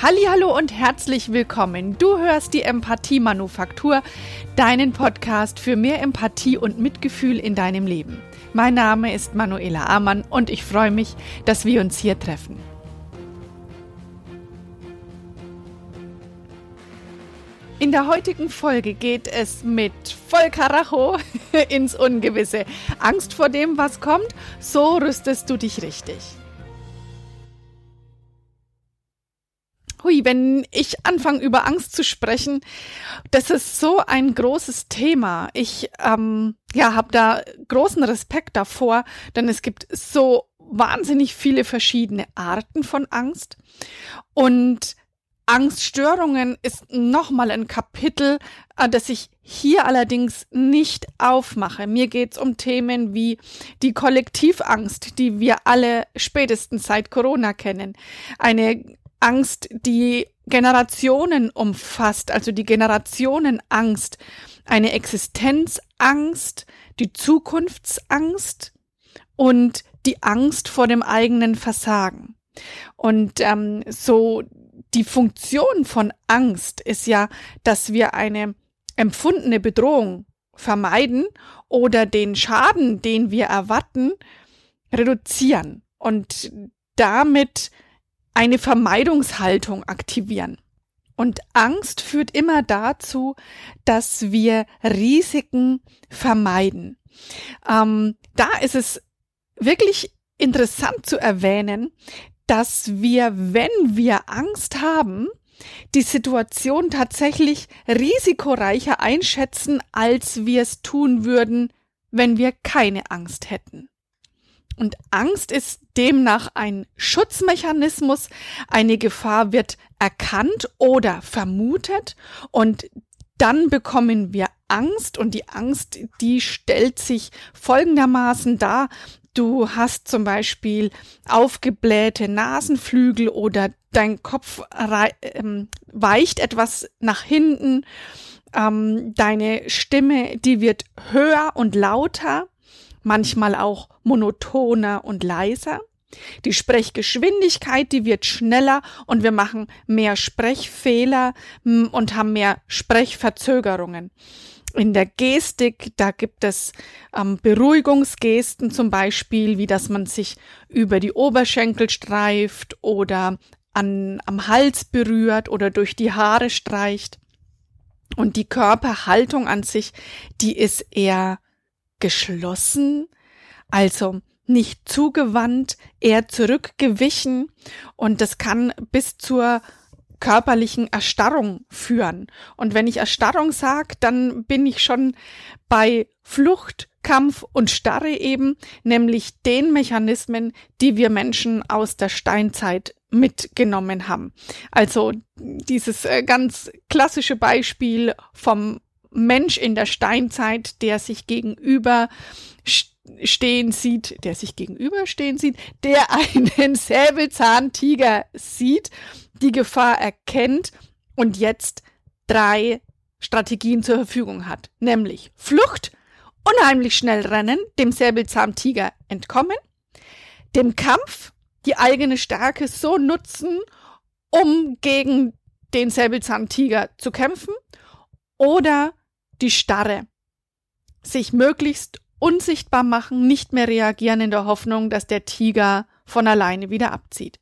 Hallo und herzlich willkommen. Du hörst die Empathie Manufaktur, deinen Podcast für mehr Empathie und Mitgefühl in deinem Leben. Mein Name ist Manuela Amann und ich freue mich, dass wir uns hier treffen. In der heutigen Folge geht es mit voll Karacho ins Ungewisse. Angst vor dem, was kommt, so rüstest du dich richtig. Hui, wenn ich anfange über Angst zu sprechen, das ist so ein großes Thema. Ich ähm, ja habe da großen Respekt davor, denn es gibt so wahnsinnig viele verschiedene Arten von Angst und Angststörungen ist nochmal ein Kapitel, äh, das ich hier allerdings nicht aufmache. Mir geht's um Themen wie die Kollektivangst, die wir alle spätestens seit Corona kennen. Eine Angst, die Generationen umfasst, also die Generationenangst, eine Existenzangst, die Zukunftsangst und die Angst vor dem eigenen Versagen. Und ähm, so die Funktion von Angst ist ja, dass wir eine empfundene Bedrohung vermeiden oder den Schaden, den wir erwarten, reduzieren und damit eine Vermeidungshaltung aktivieren. Und Angst führt immer dazu, dass wir Risiken vermeiden. Ähm, da ist es wirklich interessant zu erwähnen, dass wir, wenn wir Angst haben, die Situation tatsächlich risikoreicher einschätzen, als wir es tun würden, wenn wir keine Angst hätten. Und Angst ist demnach ein Schutzmechanismus. Eine Gefahr wird erkannt oder vermutet und dann bekommen wir Angst und die Angst, die stellt sich folgendermaßen dar. Du hast zum Beispiel aufgeblähte Nasenflügel oder dein Kopf ähm, weicht etwas nach hinten. Ähm, deine Stimme, die wird höher und lauter manchmal auch monotoner und leiser. Die Sprechgeschwindigkeit, die wird schneller und wir machen mehr Sprechfehler und haben mehr Sprechverzögerungen. In der Gestik, da gibt es ähm, Beruhigungsgesten zum Beispiel, wie dass man sich über die Oberschenkel streift oder an, am Hals berührt oder durch die Haare streicht. Und die Körperhaltung an sich, die ist eher geschlossen, also nicht zugewandt, eher zurückgewichen und das kann bis zur körperlichen Erstarrung führen. Und wenn ich Erstarrung sage, dann bin ich schon bei Flucht, Kampf und Starre eben, nämlich den Mechanismen, die wir Menschen aus der Steinzeit mitgenommen haben. Also dieses äh, ganz klassische Beispiel vom Mensch in der Steinzeit, der sich gegenüber stehen sieht, der sich gegenüberstehen sieht, der einen Säbelzahntiger sieht, die Gefahr erkennt und jetzt drei Strategien zur Verfügung hat, nämlich Flucht, unheimlich schnell rennen, dem Säbelzahntiger entkommen, dem Kampf, die eigene Stärke so nutzen, um gegen den Säbelzahntiger zu kämpfen oder die Starre. Sich möglichst unsichtbar machen, nicht mehr reagieren in der Hoffnung, dass der Tiger von alleine wieder abzieht.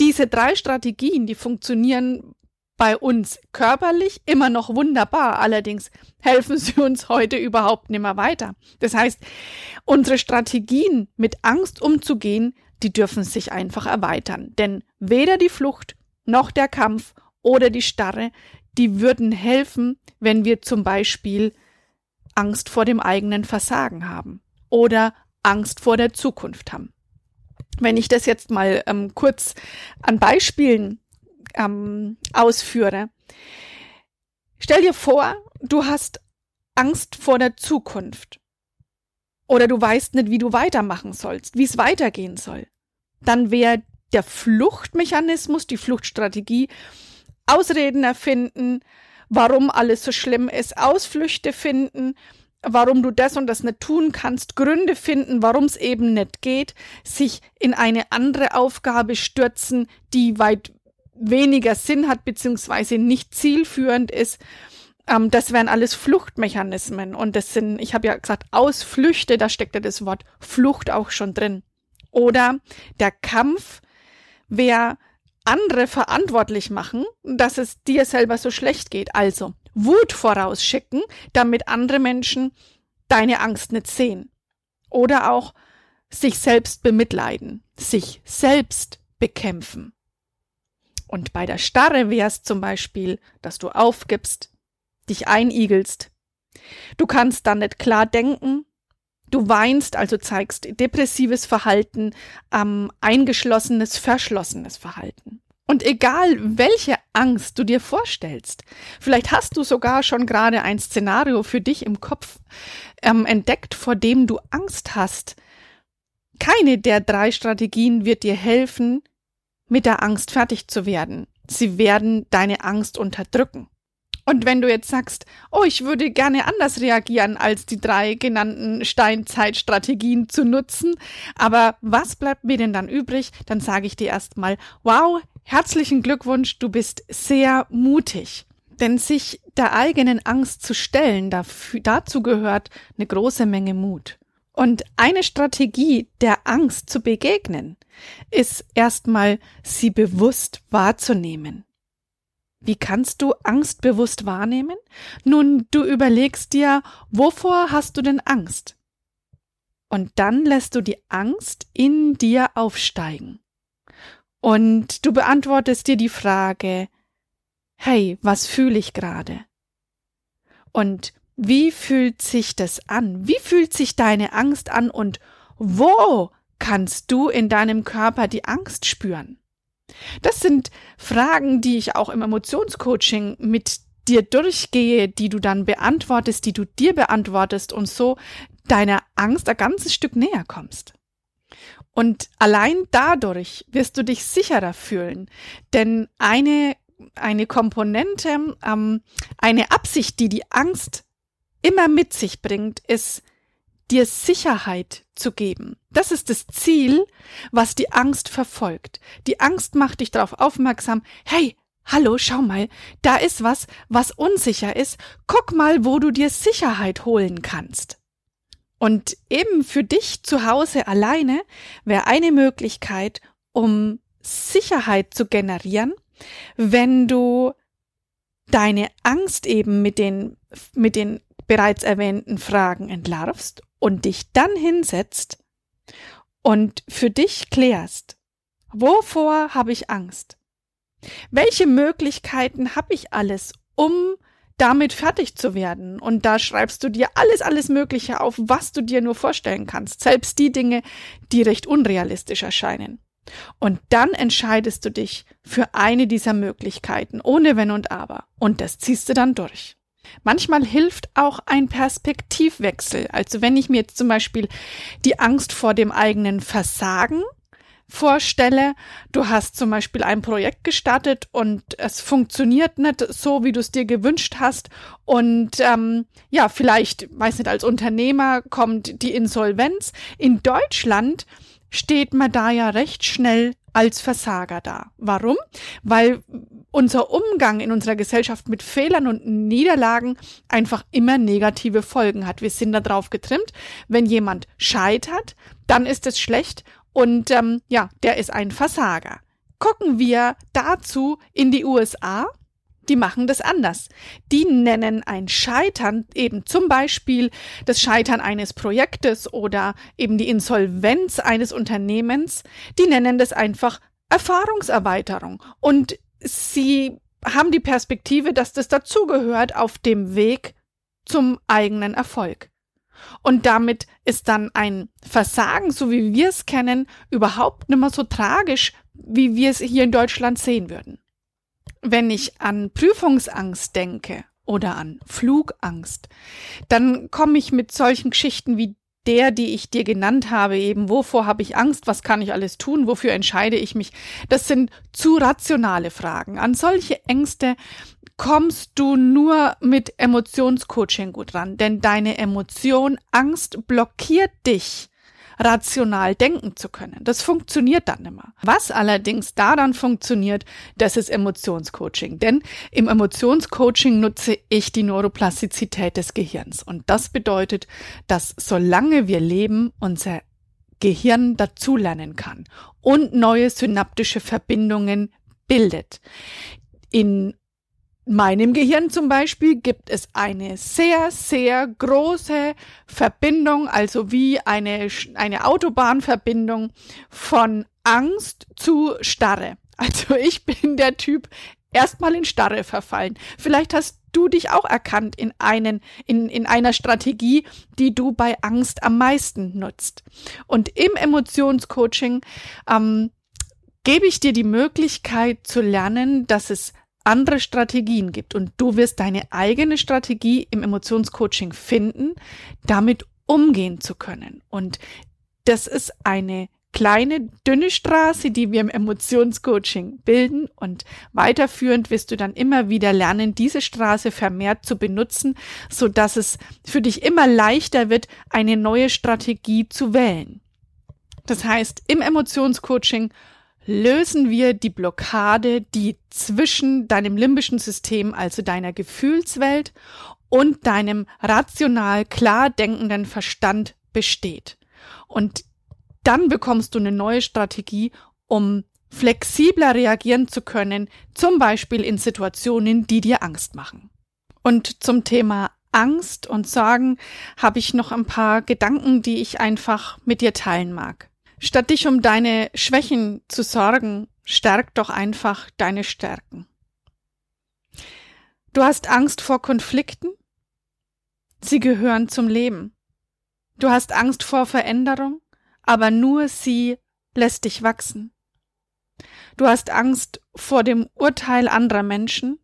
Diese drei Strategien, die funktionieren bei uns körperlich immer noch wunderbar, allerdings helfen sie uns heute überhaupt nicht mehr weiter. Das heißt, unsere Strategien mit Angst umzugehen, die dürfen sich einfach erweitern, denn weder die Flucht noch der Kampf oder die Starre, die würden helfen, wenn wir zum Beispiel Angst vor dem eigenen Versagen haben oder Angst vor der Zukunft haben. Wenn ich das jetzt mal ähm, kurz an Beispielen ähm, ausführe, stell dir vor, du hast Angst vor der Zukunft oder du weißt nicht, wie du weitermachen sollst, wie es weitergehen soll. Dann wäre der Fluchtmechanismus, die Fluchtstrategie, Ausreden erfinden, warum alles so schlimm ist, Ausflüchte finden, warum du das und das nicht tun kannst, Gründe finden, warum es eben nicht geht, sich in eine andere Aufgabe stürzen, die weit weniger Sinn hat beziehungsweise nicht zielführend ist. Ähm, das wären alles Fluchtmechanismen und das sind, ich habe ja gesagt, Ausflüchte, da steckt ja das Wort Flucht auch schon drin. Oder der Kampf, wer andere verantwortlich machen, dass es dir selber so schlecht geht. Also Wut vorausschicken, damit andere Menschen deine Angst nicht sehen. Oder auch sich selbst bemitleiden, sich selbst bekämpfen. Und bei der Starre wär's zum Beispiel, dass du aufgibst, dich einigelst. Du kannst dann nicht klar denken, du weinst, also zeigst depressives Verhalten, ähm, eingeschlossenes, verschlossenes Verhalten. Und egal, welche Angst du dir vorstellst, vielleicht hast du sogar schon gerade ein Szenario für dich im Kopf ähm, entdeckt, vor dem du Angst hast. Keine der drei Strategien wird dir helfen, mit der Angst fertig zu werden. Sie werden deine Angst unterdrücken. Und wenn du jetzt sagst, oh, ich würde gerne anders reagieren, als die drei genannten Steinzeitstrategien zu nutzen, aber was bleibt mir denn dann übrig? Dann sage ich dir erstmal, wow, herzlichen Glückwunsch, du bist sehr mutig. Denn sich der eigenen Angst zu stellen, dafür, dazu gehört eine große Menge Mut. Und eine Strategie, der Angst zu begegnen, ist erstmal, sie bewusst wahrzunehmen. Wie kannst du Angst bewusst wahrnehmen? Nun, du überlegst dir, wovor hast du denn Angst? Und dann lässt du die Angst in dir aufsteigen. Und du beantwortest dir die Frage, hey, was fühle ich gerade? Und wie fühlt sich das an? Wie fühlt sich deine Angst an und wo kannst du in deinem Körper die Angst spüren? Das sind Fragen, die ich auch im Emotionscoaching mit dir durchgehe, die du dann beantwortest, die du dir beantwortest und so deiner Angst ein ganzes Stück näher kommst. Und allein dadurch wirst du dich sicherer fühlen, denn eine eine Komponente, ähm, eine Absicht, die die Angst immer mit sich bringt, ist, dir Sicherheit zu geben. Das ist das Ziel, was die Angst verfolgt. Die Angst macht dich darauf aufmerksam, hey, hallo, schau mal, da ist was, was unsicher ist. Guck mal, wo du dir Sicherheit holen kannst. Und eben für dich zu Hause alleine wäre eine Möglichkeit, um Sicherheit zu generieren, wenn du deine Angst eben mit den, mit den bereits erwähnten Fragen entlarvst und dich dann hinsetzt und für dich klärst, wovor habe ich Angst? Welche Möglichkeiten habe ich alles, um damit fertig zu werden? Und da schreibst du dir alles, alles Mögliche auf, was du dir nur vorstellen kannst, selbst die Dinge, die recht unrealistisch erscheinen. Und dann entscheidest du dich für eine dieser Möglichkeiten, ohne Wenn und Aber. Und das ziehst du dann durch. Manchmal hilft auch ein Perspektivwechsel. Also wenn ich mir jetzt zum Beispiel die Angst vor dem eigenen Versagen vorstelle, du hast zum Beispiel ein Projekt gestartet und es funktioniert nicht so, wie du es dir gewünscht hast und ähm, ja, vielleicht, weiß nicht, als Unternehmer kommt die Insolvenz. In Deutschland steht man da ja recht schnell als Versager da. Warum? Weil unser Umgang in unserer Gesellschaft mit Fehlern und Niederlagen einfach immer negative Folgen hat. Wir sind darauf getrimmt, wenn jemand scheitert, dann ist es schlecht und ähm, ja, der ist ein Versager. Gucken wir dazu in die USA die machen das anders. Die nennen ein Scheitern eben zum Beispiel das Scheitern eines Projektes oder eben die Insolvenz eines Unternehmens. Die nennen das einfach Erfahrungserweiterung. Und sie haben die Perspektive, dass das dazugehört auf dem Weg zum eigenen Erfolg. Und damit ist dann ein Versagen, so wie wir es kennen, überhaupt nicht mehr so tragisch, wie wir es hier in Deutschland sehen würden. Wenn ich an Prüfungsangst denke oder an Flugangst, dann komme ich mit solchen Geschichten wie der, die ich dir genannt habe, eben, wovor habe ich Angst, was kann ich alles tun, wofür entscheide ich mich, das sind zu rationale Fragen. An solche Ängste kommst du nur mit Emotionscoaching gut ran, denn deine Emotion Angst blockiert dich rational denken zu können. Das funktioniert dann immer. Was allerdings daran funktioniert, das ist Emotionscoaching. Denn im Emotionscoaching nutze ich die Neuroplastizität des Gehirns. Und das bedeutet, dass solange wir leben, unser Gehirn dazulernen kann und neue synaptische Verbindungen bildet. In meinem Gehirn zum Beispiel gibt es eine sehr, sehr große Verbindung, also wie eine, eine Autobahnverbindung von Angst zu Starre. Also ich bin der Typ erstmal in Starre verfallen. Vielleicht hast du dich auch erkannt in einen, in, in einer Strategie, die du bei Angst am meisten nutzt. Und im Emotionscoaching ähm, gebe ich dir die Möglichkeit zu lernen, dass es andere Strategien gibt und du wirst deine eigene Strategie im Emotionscoaching finden, damit umgehen zu können. Und das ist eine kleine, dünne Straße, die wir im Emotionscoaching bilden und weiterführend wirst du dann immer wieder lernen, diese Straße vermehrt zu benutzen, so dass es für dich immer leichter wird, eine neue Strategie zu wählen. Das heißt, im Emotionscoaching lösen wir die Blockade, die zwischen deinem limbischen System, also deiner Gefühlswelt und deinem rational klar denkenden Verstand besteht. Und dann bekommst du eine neue Strategie, um flexibler reagieren zu können, zum Beispiel in Situationen, die dir Angst machen. Und zum Thema Angst und Sorgen habe ich noch ein paar Gedanken, die ich einfach mit dir teilen mag. Statt dich um deine Schwächen zu sorgen, stärk doch einfach deine Stärken. Du hast Angst vor Konflikten? Sie gehören zum Leben. Du hast Angst vor Veränderung, aber nur sie lässt dich wachsen. Du hast Angst vor dem Urteil anderer Menschen?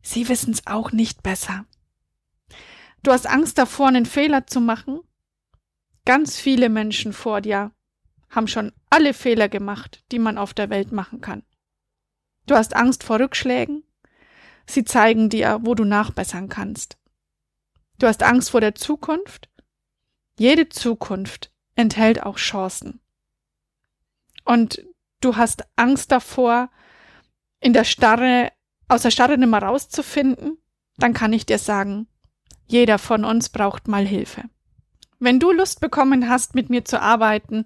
Sie wissen's auch nicht besser. Du hast Angst davor, einen Fehler zu machen? Ganz viele Menschen vor dir haben schon alle Fehler gemacht, die man auf der Welt machen kann. Du hast Angst vor Rückschlägen? Sie zeigen dir, wo du nachbessern kannst. Du hast Angst vor der Zukunft? Jede Zukunft enthält auch Chancen. Und du hast Angst davor, in der Starre, aus der Starre nicht mehr rauszufinden? Dann kann ich dir sagen, jeder von uns braucht mal Hilfe. Wenn du Lust bekommen hast, mit mir zu arbeiten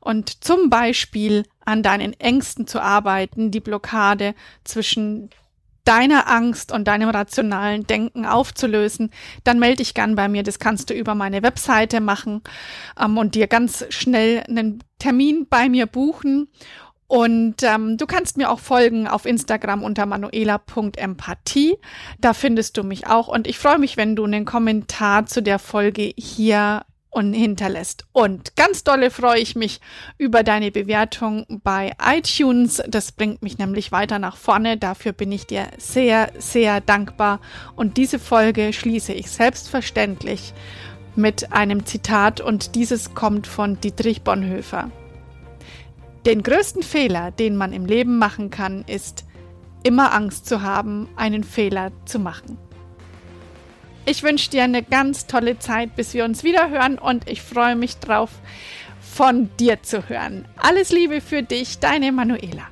und zum Beispiel an deinen Ängsten zu arbeiten, die Blockade zwischen deiner Angst und deinem rationalen Denken aufzulösen, dann melde dich gern bei mir. Das kannst du über meine Webseite machen ähm, und dir ganz schnell einen Termin bei mir buchen. Und ähm, du kannst mir auch folgen auf Instagram unter manuela.empathie. Da findest du mich auch. Und ich freue mich, wenn du einen Kommentar zu der Folge hier und hinterlässt. Und ganz dolle freue ich mich über deine Bewertung bei iTunes. Das bringt mich nämlich weiter nach vorne. Dafür bin ich dir sehr, sehr dankbar. Und diese Folge schließe ich selbstverständlich mit einem Zitat und dieses kommt von Dietrich Bonhoeffer. Den größten Fehler, den man im Leben machen kann, ist, immer Angst zu haben, einen Fehler zu machen. Ich wünsche dir eine ganz tolle Zeit, bis wir uns wieder hören und ich freue mich drauf, von dir zu hören. Alles Liebe für dich, deine Manuela.